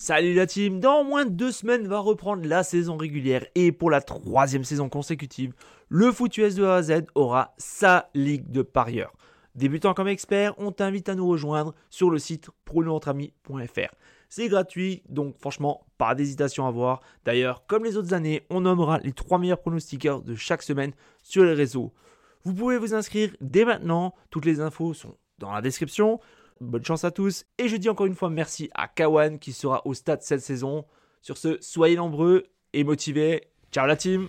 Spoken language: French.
Salut la team, dans moins de deux semaines va reprendre la saison régulière et pour la troisième saison consécutive, le foot US de A à Z aura sa ligue de parieurs. Débutant comme expert, on t'invite à nous rejoindre sur le site pronoentrami.fr. C'est gratuit, donc franchement, pas d'hésitation à avoir. D'ailleurs, comme les autres années, on nommera les trois meilleurs pronostiqueurs de chaque semaine sur les réseaux. Vous pouvez vous inscrire dès maintenant, toutes les infos sont dans la description. Bonne chance à tous. Et je dis encore une fois merci à Kawan qui sera au stade cette saison. Sur ce, soyez nombreux et motivés. Ciao la team